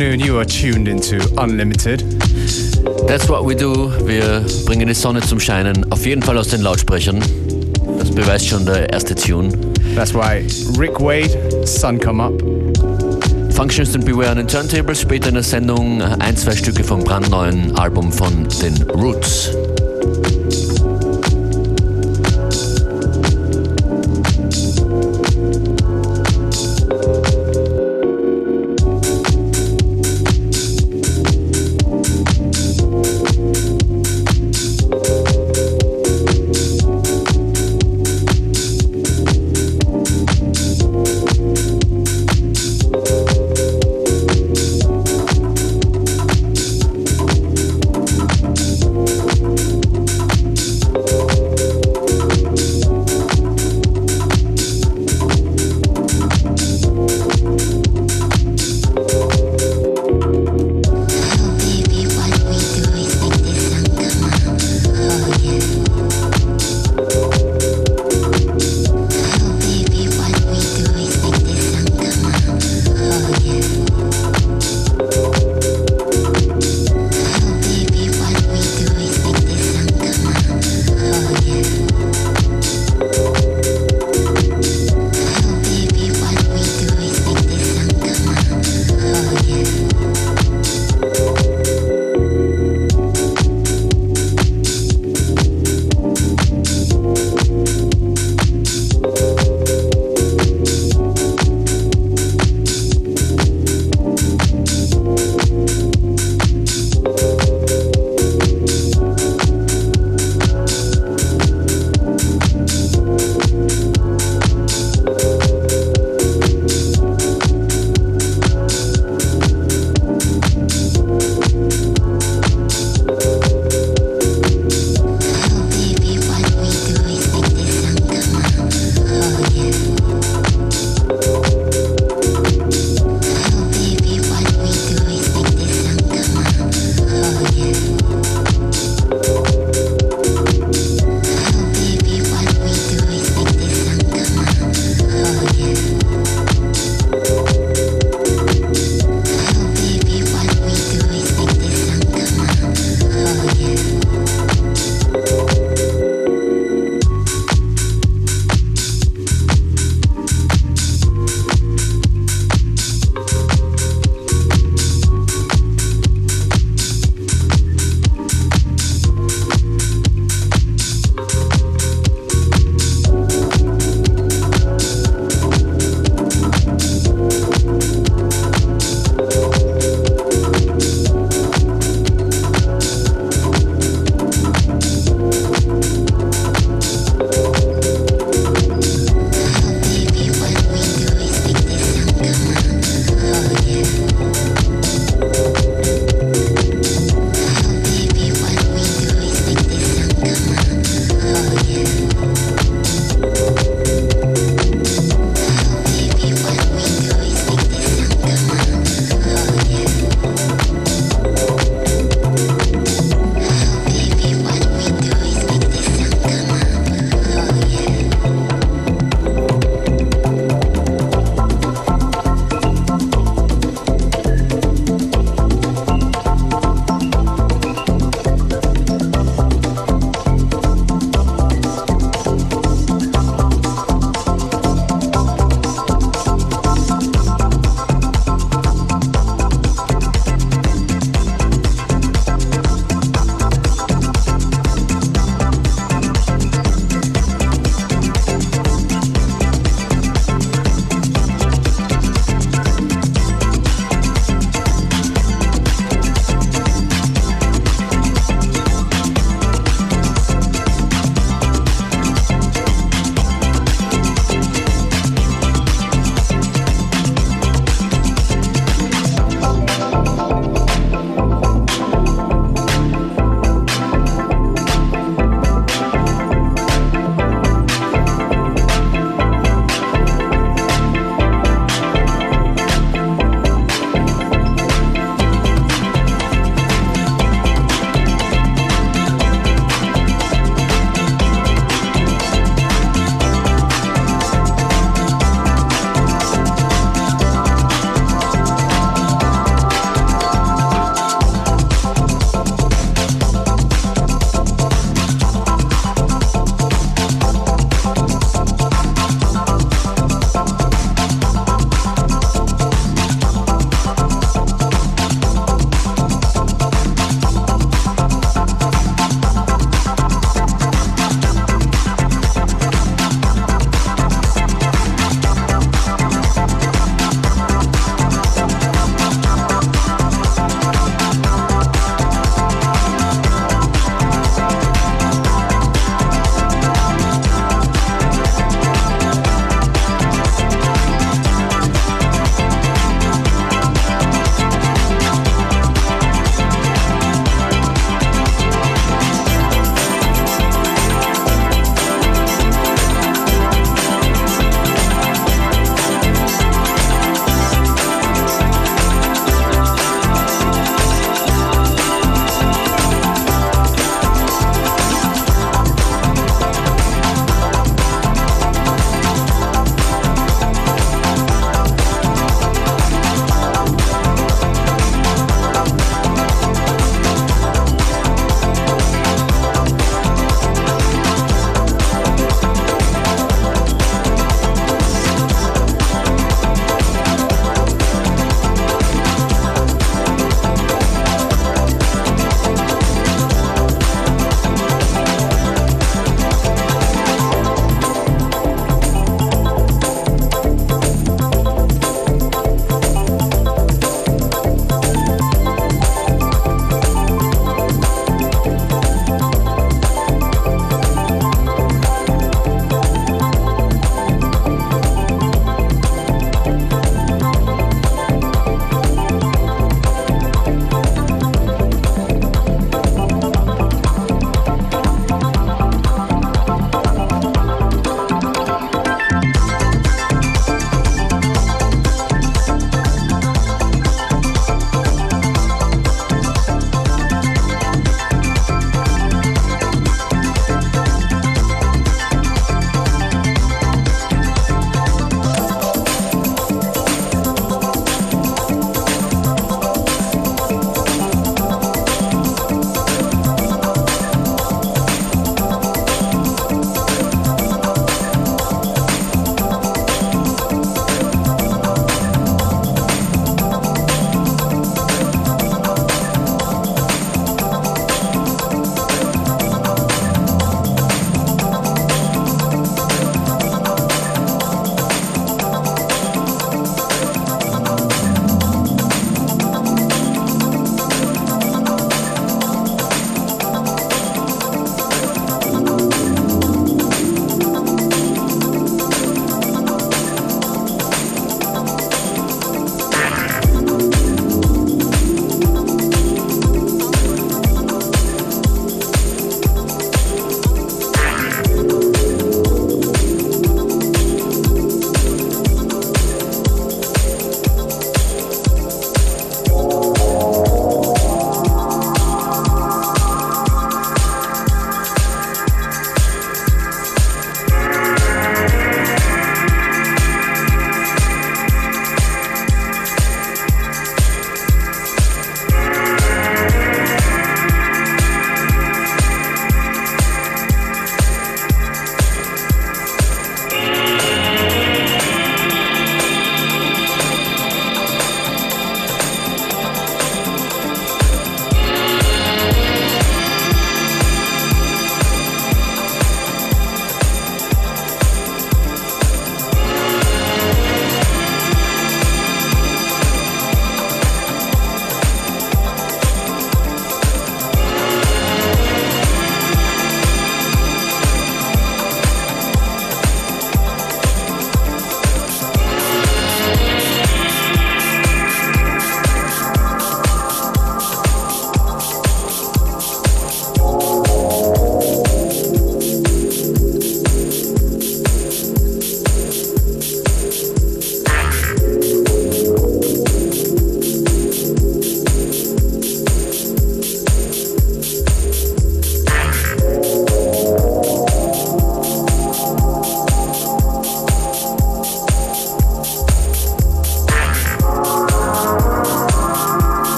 afternoon. You are tuned into Unlimited. That's what we do. Wir bringen die Sonne zum Scheinen. Auf jeden Fall aus den Lautsprechern. Das beweist schon der erste Tune. That's right. Rick Wade, Sun Come Up. Functions and Beware an den Turntables. Später in der Sendung ein, zwei Stücke vom brandneuen Album von den Roots.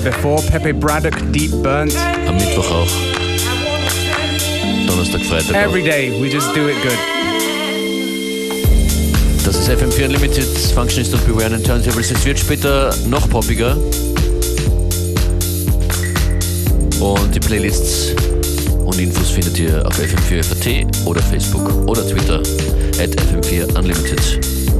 There before. Pepe Braddock, Deep Burnt. Am Mittwoch auch. Donnerstag, Freitag. Every day, we just do it good. Das ist FM4 Unlimited, Functionist und Beware and Turntables. Es wird später noch poppiger. Und die Playlists und Infos findet ihr auf FM4FAT oder Facebook oder Twitter at FM4 Unlimited.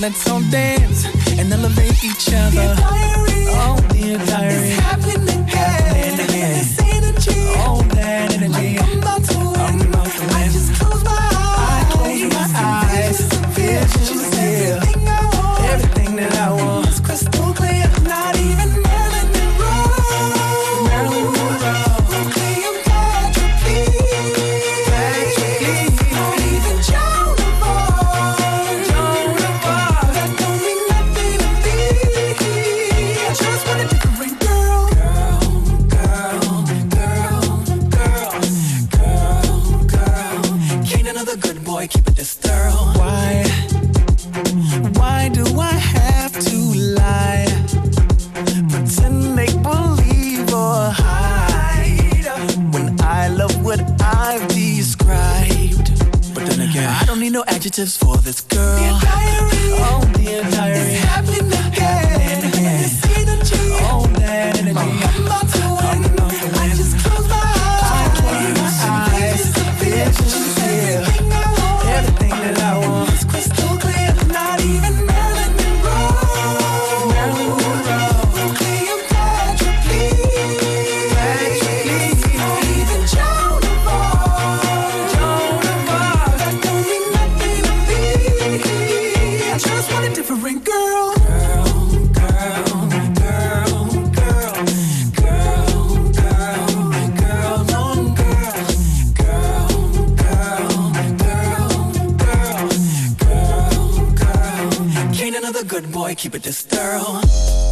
let's all dance and elevate each other. Diary. Oh, dear diary. good boy, keep it this thorough.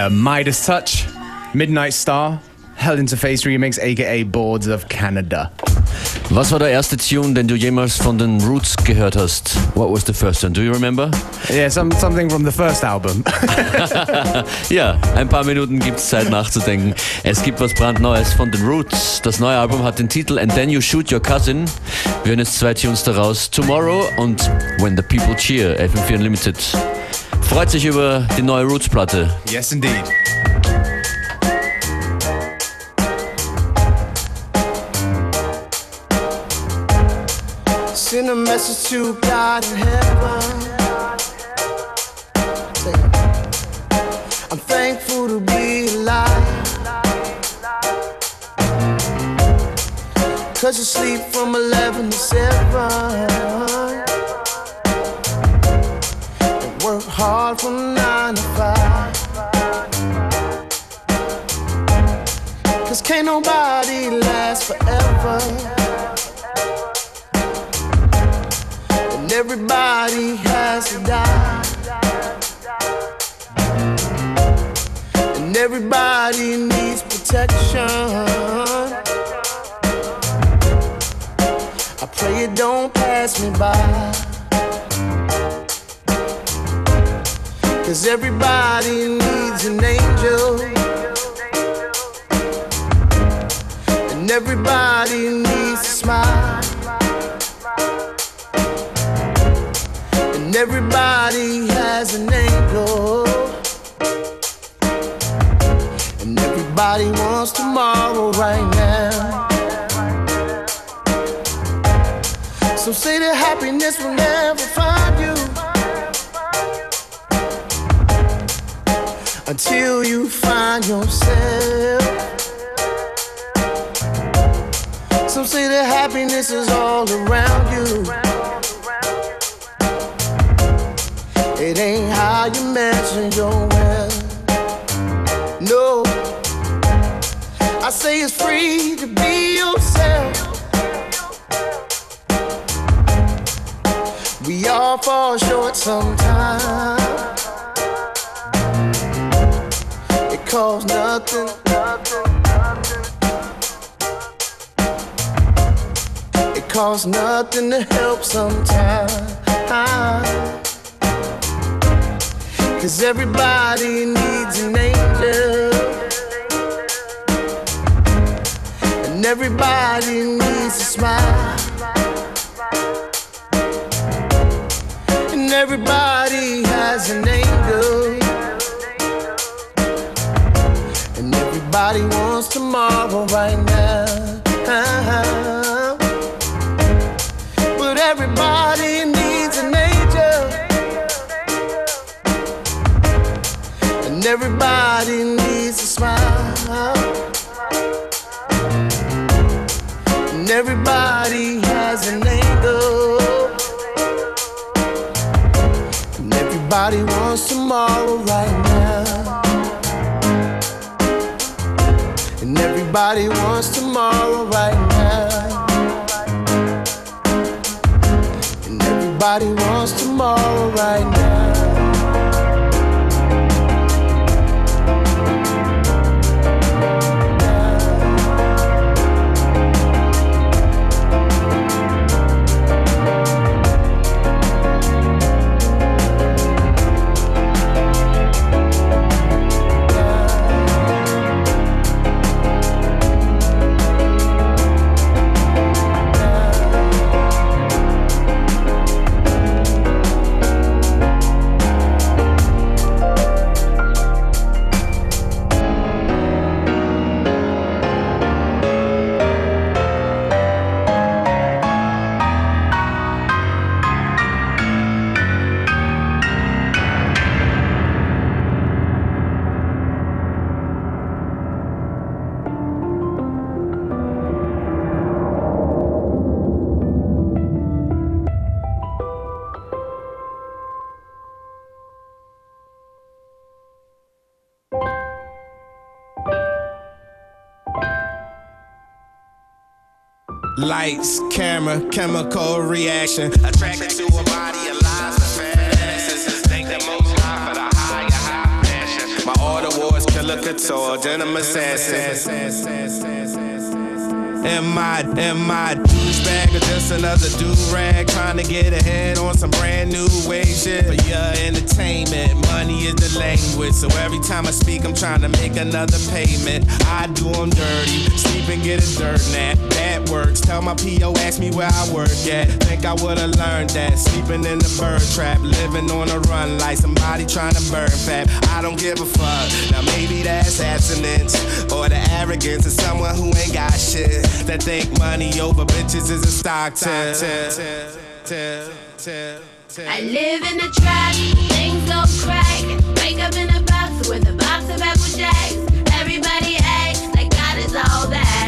Yeah, Midas Touch, Midnight Star, Hell Interface Remix, aka Boards of Canada. Was war der erste Tune, den du jemals von den Roots gehört hast? What was the first one? Do you remember? Yeah, some, something from the first album. Ja, ein paar Minuten gibt's Zeit nachzudenken. Es gibt was brandneues von den Roots. Das neue Album hat den Titel And Then You Shoot Your Cousin. Wir hören jetzt zwei Tunes daraus. Tomorrow und When the People Cheer, FM4 Unlimited. Freut sich über die neue Roots-Platte. yes, indeed. Send a message to God in heaven. Thankful to be alive. Cause you sleep from 11 to 7. And work hard from 9 to 5. Cause can't nobody last forever. And everybody has to die. And everybody needs protection. I pray it don't pass me by. Cause everybody needs an angel. And everybody needs a smile. And everybody has an angle. Everybody wants tomorrow right now. So say that happiness will never find you until you find yourself. Some say that happiness is all around you. It ain't how you measure your wealth. No, I say it's free to be yourself. We all fall short sometimes. It costs nothing. It costs nothing to help sometimes. Cause everybody needs an angel. And everybody needs a smile. And everybody has an angel. And everybody wants tomorrow right now. But everybody needs an angel. And everybody needs a smile. Everybody has an angel. And everybody wants tomorrow right now. And everybody wants tomorrow right now. And everybody wants tomorrow right now. Lights, camera, chemical reaction. Attracted to a body, alive, the fantasies. Thank the most high for the higher, high passion. My order couture, denim assassin. Am I, am I douchebag or just another do rag trying to get ahead on some brand new wave shit? For your entertainment, money is the language. So every time I speak, I'm trying to make another payment. I do them dirty, sleep and get a dirt nap. That works. Tell my PO, ask me where I work at. Think I would've learned that. Sleeping in the bird trap, living on a run like somebody trying to burn fat. I don't give a fuck. Now maybe that's abstinence or the arrogance of someone who ain't got shit that think money over bitches is a stock tip. I live in a trap, things go crack. Wake up in a box with a box of Apple Jacks. Everybody acts like God is all that.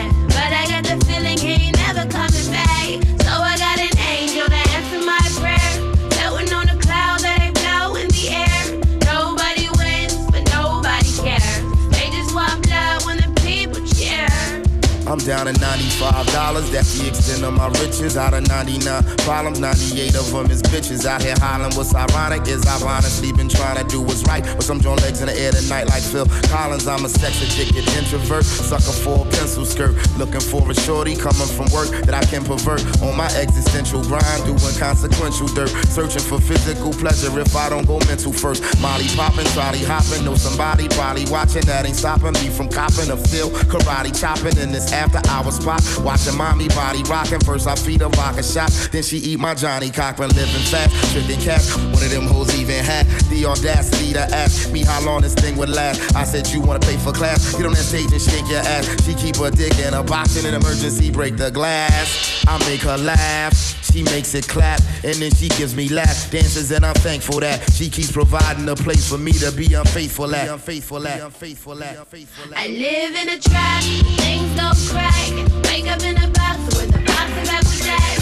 I'm down to $95. That's the extent of my riches. Out of 99 problems, 98 of them is bitches. Out here hollering. What's ironic is I've honestly been trying to do what's right. With some joint legs in the air tonight, like Phil Collins. I'm a sex addicted introvert. Sucker for a pencil skirt. Looking for a shorty coming from work that I can pervert. On my existential grind, doing consequential dirt. Searching for physical pleasure if I don't go mental first. Molly popping, trolley hopping. Know somebody probably watching that ain't stopping me from copping a feel. Karate chopping in this after hours spot. Watching mommy body rocking. First I feed her vodka shot, then she eat my Johnnie Cochran living fast. Tripping cat, one of them hoes even had the audacity to ask me how long this thing would last. I said, You wanna pay for class? Get on that stage and shake your ass. She keep her dick in a box in an emergency, break the glass. I make her laugh. She makes it clap, and then she gives me laugh dances, and I'm thankful that she keeps providing a place for me to be unfaithful at. Unfaithful at. Unfaithful at. Unfaithful at. I live in a trap, things go crack. Wake up in a box with a box of Apple.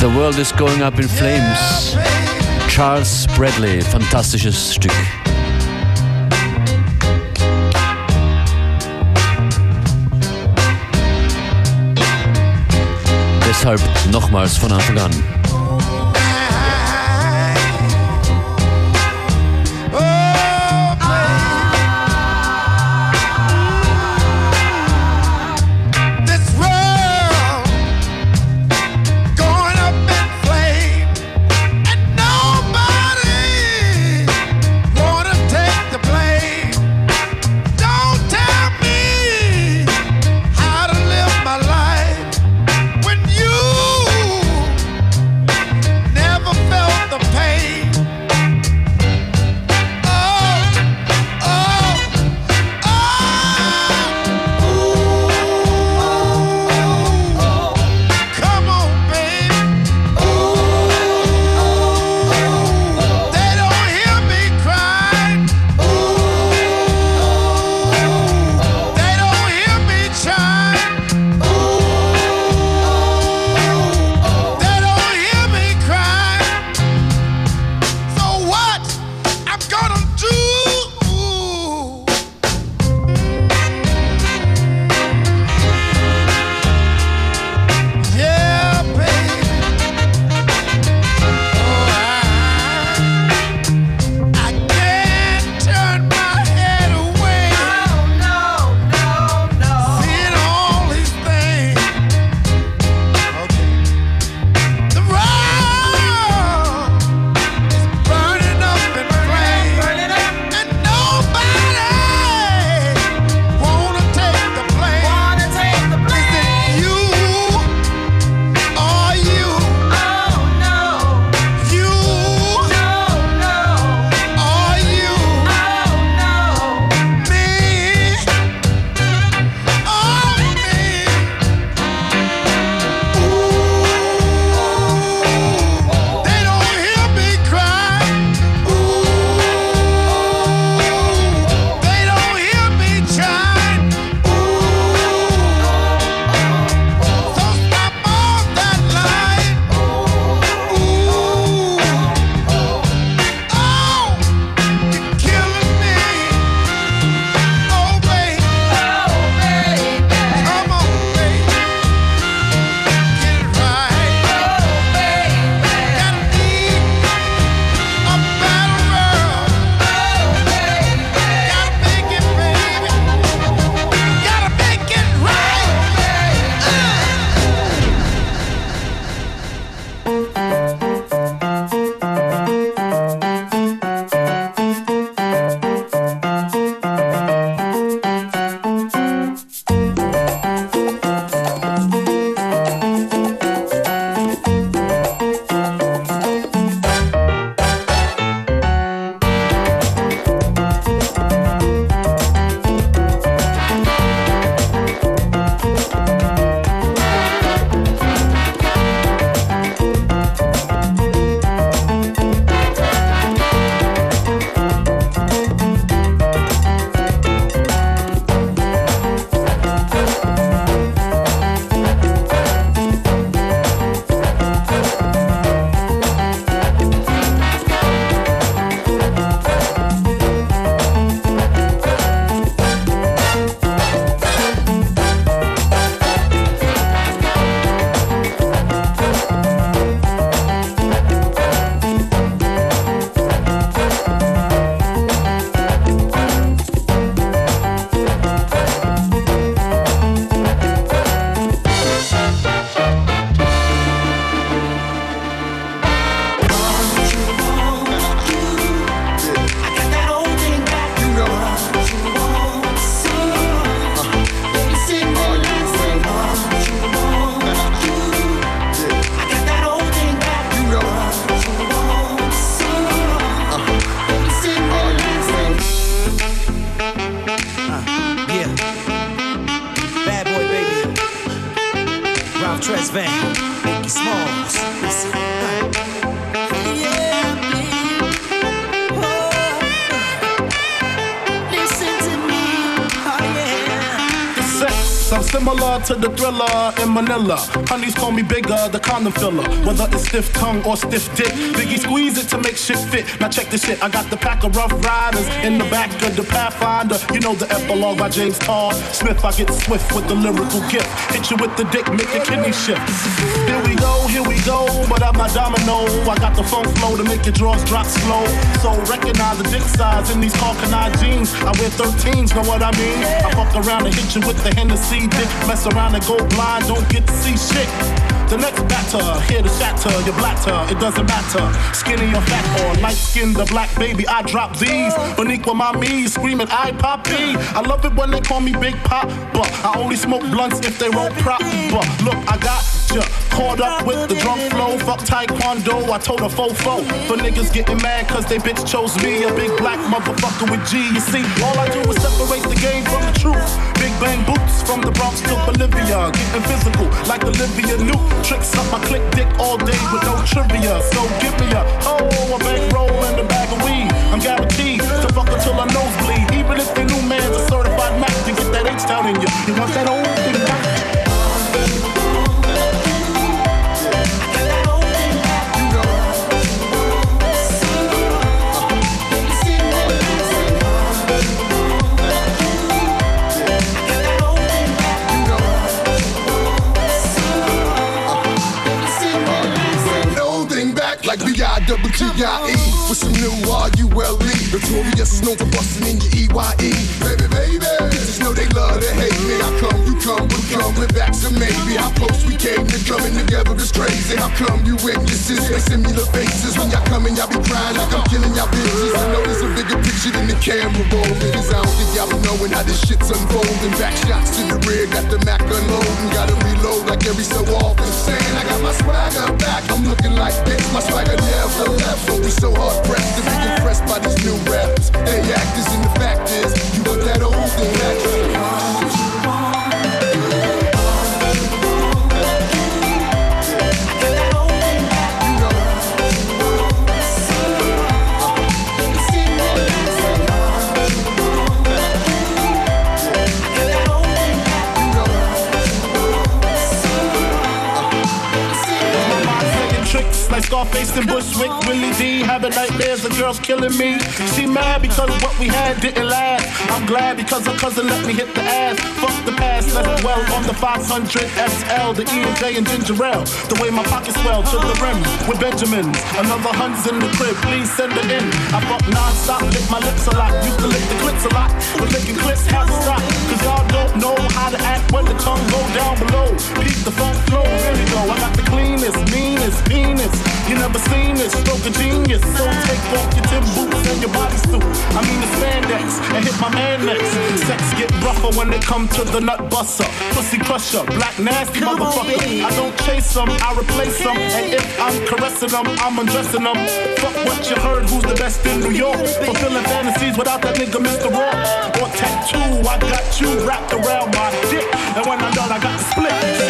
The World is Going Up in Flames. Charles Bradley, fantastisches Stück. Deshalb nochmals von Anfang an. To the thriller in Manila. Honeys call me bigger, the condom filler. Whether it's stiff tongue or stiff dick, Biggie squeeze it to make shit fit. Now check this shit, I got the pack of rough riders in the back of the Pathfinder. You know the epilogue by James Todd Smith. I get swift with the lyrical gift. Hit you with the dick, make your kidney shift. Here we go, here we go, but I'm not domino. I got the funk flow to make your drawers drop slow. So recognize the dick size in these Karl Kani jeans. I wear 13s, know what I mean? I fuck around and hit you with the Hennessy dick. Mess around and go blind, don't get to see shit. The next batter, here to shatter your blatter, it doesn't matter. Skinny or fat or light skinned the black baby, I drop these. Boniqua my me, screaming I poppy. I love it when they call me Big Pop, but I only smoke blunts if they roll prop. But look, I got caught up with the drunk flow. Fuck taekwondo, I told a fofo. For niggas getting mad cause they bitch chose me, a big black motherfucker with G. You see, all I do is separate the game from the truth. Big bang boots from the Bronx to Bolivia, getting physical like Olivia Newt. Tricks up my click dick all day with no trivia. So give me a oh, a bankroll and a bag of weed. I'm guaranteed to fuck until I nosebleed. Even if the new man's a certified Mac to get that H down in you. You want that old thing back? B-I-double-T-I-E With some new R-U-L-E Notorious known for busting in your E-Y-E Baby, baby. Bitches know they love to hate me. How come you come we with coming back to maybe How close we came to coming together is crazy. How come you witnesses make similar faces? When y'all coming, y'all be crying like I'm killing y'all bitches. I know there's a picture than the camera rolling. Cause I don't think y'all be knowing how this shit's unfolding. Back shots to the rear, got the Mac unloading. Gotta reload like every so often. Saying I got my swagger back. I'm looking like this, my swagger never left. Don't be so hard pressed to be impressed by these new rappers They actors and the fact is You want that old thing. Back Scarface and Bushwick. Willie D having nightmares, the girls killing me. She mad because what we had didn't last. I'm glad because her cousin let me hit the ass. Fuck the past, left well on the 500 SL, the E and J and ginger ale. The way my pockets swell to the rim with Benjamins. Another hund's in the crib, please send it in. I fuck non-stop, lick my lips a lot. Used to lick the clips a lot, but licking clips has to stop. Cause y'all don't know how to act when the tongue go down below. Keep the funk flow, really go. I got the cleanest, meanest penis. You never seen this, stroke of genius. So take off your Tim boots and your bodysuit. I mean the spandex and hit my man next. Sex get rougher when they come to the nut buster. Pussy crusher, black nasty motherfucker. I don't chase them, I replace them. And if I'm caressing them, I'm undressing them. Fuck what you heard, who's the best in New York? Fulfilling fantasies without that nigga Mr. Raw. Or tattoo, I got you wrapped around my dick. And when I'm done, I got split.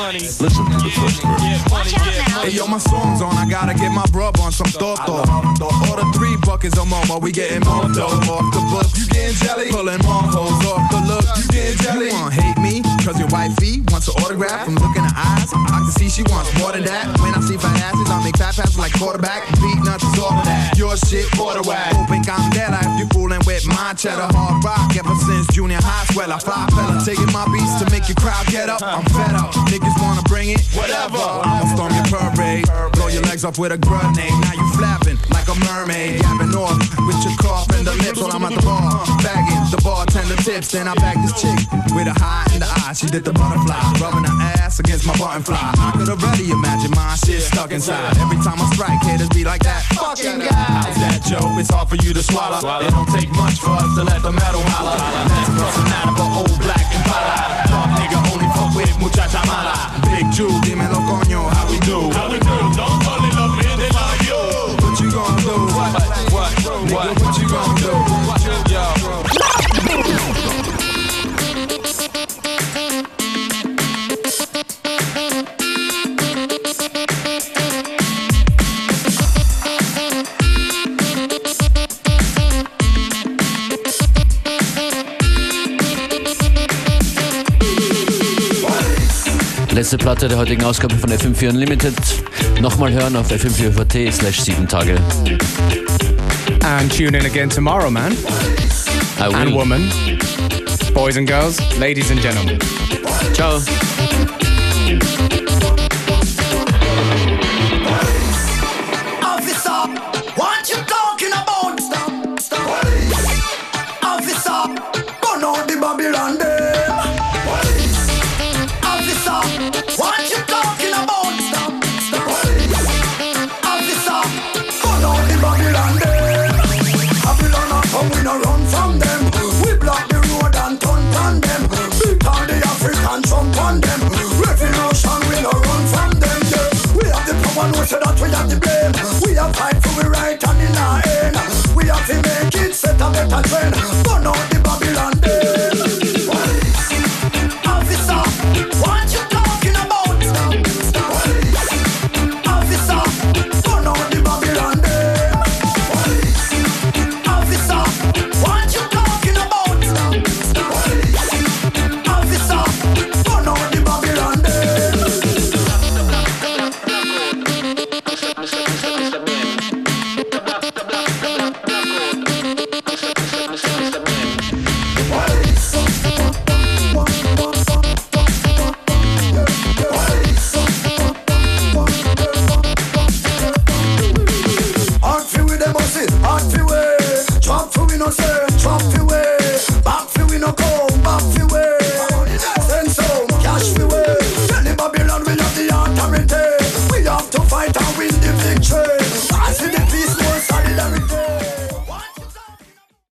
Listen to the first verse. Hey, yo, my song's on. I gotta get my brub on some Toto. Order three buckets of Momo. We getting more dough off the book. You getting jelly? Pulling more hoes off the look. You getting jelly? You wanna hate me? Cause your wifey wants an autograph from looking her eyes. I can see she wants more than that. When I see fat asses, I make fat passes like quarterback. Beatnuts is all of that. Your shit, quarter whack. Open candela if you fooling with my cheddar hard rock. Ever since junior high, swell, I fly fella. Taking my beats to make your crowd get up. I'm fed up. Niggas wanna bring it, whatever. I'ma storm your parade. Blow your legs off with a grenade. Now you flapping like a mermaid. Yapping off with your cough and the lips while I'm at the bar. Bagging the bartender tips. Then I bag this chick with a high in the eye. She did the butterfly. Rubbing her ass against my button fly. I could already imagine my shit stuck inside. Every time I strike, haters be like that. Fucking guy. How's that joke? It's hard for you to swallow. It don't take much for us to let the metal holler. That's crossing out of a old black and Dog nigga only fuck with muchacha mala. Big Jew, dímelo coño, how we do? How we do? Don't Gonna do? What? What? What? What you gonna do? Letzte Platte der heutigen Ausgabe von FM4 Unlimited. Nochmal hören auf fm4.at slash 7 Tage. And tune in again tomorrow, man. I will. And woman. Boys and girls, ladies and gentlemen. Ciao. Set